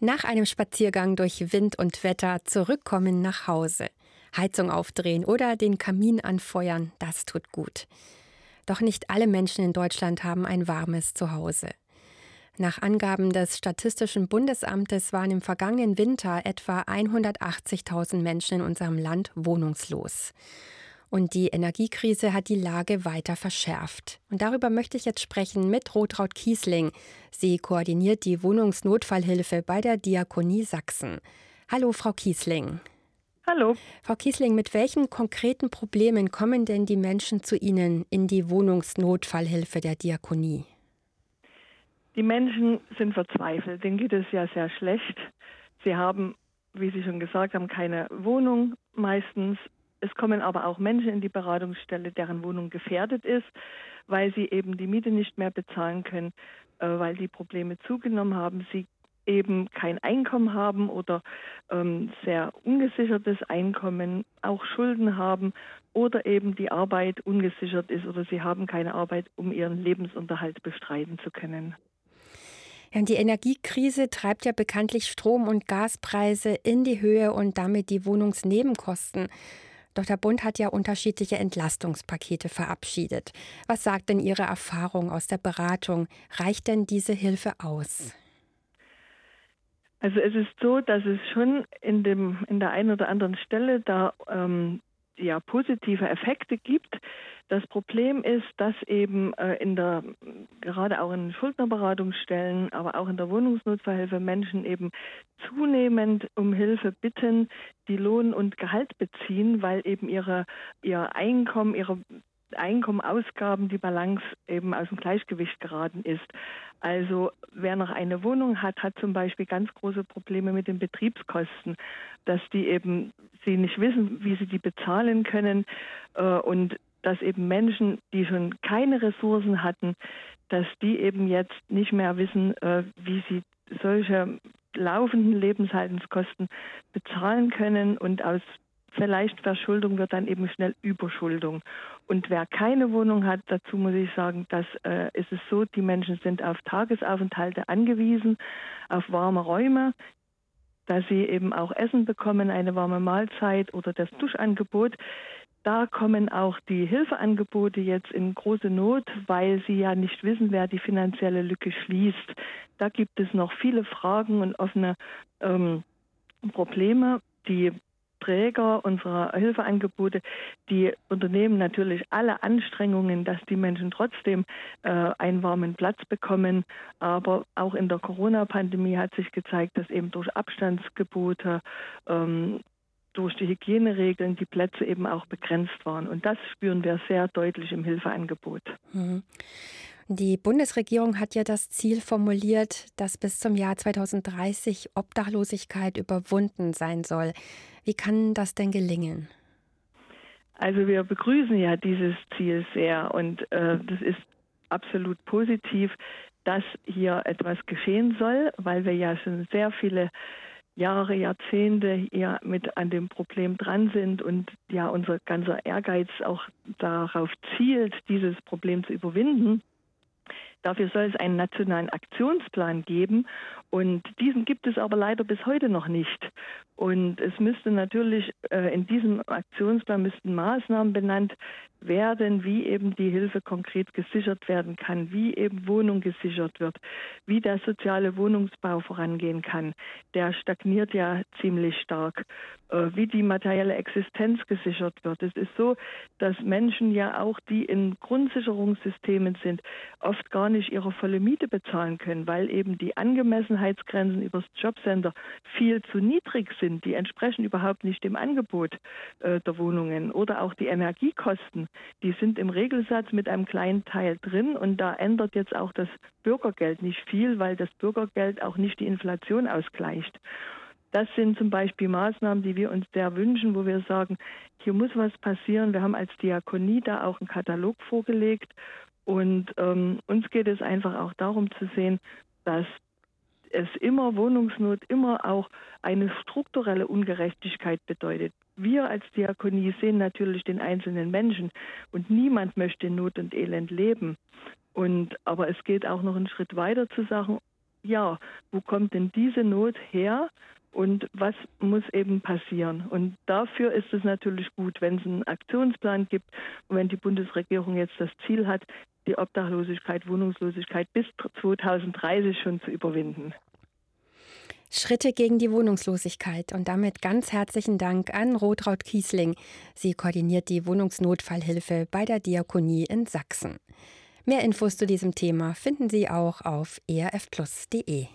Nach einem Spaziergang durch Wind und Wetter zurückkommen nach Hause. Heizung aufdrehen oder den Kamin anfeuern, das tut gut. Doch nicht alle Menschen in Deutschland haben ein warmes Zuhause. Nach Angaben des Statistischen Bundesamtes waren im vergangenen Winter etwa 180.000 Menschen in unserem Land wohnungslos. Und die Energiekrise hat die Lage weiter verschärft. Und darüber möchte ich jetzt sprechen mit Rotraud Kiesling. Sie koordiniert die Wohnungsnotfallhilfe bei der Diakonie Sachsen. Hallo, Frau Kiesling. Hallo. Frau Kiesling, mit welchen konkreten Problemen kommen denn die Menschen zu Ihnen in die Wohnungsnotfallhilfe der Diakonie? Die Menschen sind verzweifelt. Denen geht es ja sehr schlecht. Sie haben, wie Sie schon gesagt haben, keine Wohnung meistens es kommen aber auch Menschen in die Beratungsstelle, deren Wohnung gefährdet ist, weil sie eben die Miete nicht mehr bezahlen können, äh, weil die Probleme zugenommen haben. Sie eben kein Einkommen haben oder ähm, sehr ungesichertes Einkommen, auch Schulden haben oder eben die Arbeit ungesichert ist oder sie haben keine Arbeit, um ihren Lebensunterhalt bestreiten zu können. Ja, die Energiekrise treibt ja bekanntlich Strom- und Gaspreise in die Höhe und damit die Wohnungsnebenkosten. Doch der Bund hat ja unterschiedliche Entlastungspakete verabschiedet. Was sagt denn Ihre Erfahrung aus der Beratung? Reicht denn diese Hilfe aus? Also es ist so, dass es schon in dem in der einen oder anderen Stelle da ähm, ja positive Effekte gibt. Das Problem ist, dass eben äh, in der gerade auch in Schuldnerberatungsstellen, aber auch in der Wohnungsnotfallhilfe Menschen eben zunehmend um Hilfe bitten, die Lohn und Gehalt beziehen, weil eben ihre ihr Einkommen, ihre Einkommen, Ausgaben, die Balance eben aus dem Gleichgewicht geraten ist. Also wer noch eine Wohnung hat, hat zum Beispiel ganz große Probleme mit den Betriebskosten, dass die eben sie nicht wissen, wie sie die bezahlen können äh, und dass eben Menschen, die schon keine Ressourcen hatten, dass die eben jetzt nicht mehr wissen, äh, wie sie solche laufenden Lebenshaltungskosten bezahlen können und aus vielleicht Verschuldung wird dann eben schnell Überschuldung. Und wer keine Wohnung hat, dazu muss ich sagen, dass äh, ist es so, die Menschen sind auf Tagesaufenthalte angewiesen, auf warme Räume, dass sie eben auch Essen bekommen, eine warme Mahlzeit oder das Duschangebot. Da kommen auch die Hilfeangebote jetzt in große Not, weil sie ja nicht wissen, wer die finanzielle Lücke schließt. Da gibt es noch viele Fragen und offene ähm, Probleme. Die Träger unserer Hilfeangebote, die unternehmen natürlich alle Anstrengungen, dass die Menschen trotzdem äh, einen warmen Platz bekommen. Aber auch in der Corona-Pandemie hat sich gezeigt, dass eben durch Abstandsgebote ähm, durch die Hygieneregeln die Plätze eben auch begrenzt waren. Und das spüren wir sehr deutlich im Hilfeangebot. Mhm. Die Bundesregierung hat ja das Ziel formuliert, dass bis zum Jahr 2030 Obdachlosigkeit überwunden sein soll. Wie kann das denn gelingen? Also wir begrüßen ja dieses Ziel sehr und äh, das ist absolut positiv, dass hier etwas geschehen soll, weil wir ja schon sehr viele Jahre, Jahrzehnte hier mit an dem Problem dran sind und ja unser ganzer Ehrgeiz auch darauf zielt, dieses Problem zu überwinden. Dafür soll es einen nationalen Aktionsplan geben und diesen gibt es aber leider bis heute noch nicht. Und es müsste natürlich äh, in diesem Aktionsplan müssten Maßnahmen benannt werden, wie eben die Hilfe konkret gesichert werden kann, wie eben Wohnung gesichert wird, wie der soziale Wohnungsbau vorangehen kann. Der stagniert ja ziemlich stark, äh, wie die materielle Existenz gesichert wird. Es ist so, dass Menschen ja auch, die in Grundsicherungssystemen sind, oft gar nicht ihre volle Miete bezahlen können, weil eben die Angemessenheitsgrenzen übers Jobcenter viel zu niedrig sind. Die entsprechen überhaupt nicht dem Angebot äh, der Wohnungen oder auch die Energiekosten die sind im Regelsatz mit einem kleinen Teil drin und da ändert jetzt auch das Bürgergeld nicht viel, weil das Bürgergeld auch nicht die Inflation ausgleicht. Das sind zum Beispiel Maßnahmen, die wir uns sehr wünschen, wo wir sagen, hier muss was passieren. Wir haben als Diakonie da auch einen Katalog vorgelegt und ähm, uns geht es einfach auch darum zu sehen, dass es immer Wohnungsnot immer auch eine strukturelle Ungerechtigkeit bedeutet. Wir als Diakonie sehen natürlich den einzelnen Menschen und niemand möchte in Not und Elend leben. Und, aber es geht auch noch einen Schritt weiter zu sagen, ja, wo kommt denn diese Not her? und was muss eben passieren. Und dafür ist es natürlich gut, wenn es einen Aktionsplan gibt und wenn die Bundesregierung jetzt das Ziel hat, die Obdachlosigkeit, Wohnungslosigkeit bis 2030 schon zu überwinden. Schritte gegen die Wohnungslosigkeit und damit ganz herzlichen Dank an Rotraud Kiesling. Sie koordiniert die Wohnungsnotfallhilfe bei der Diakonie in Sachsen. Mehr Infos zu diesem Thema finden Sie auch auf erfplus.de.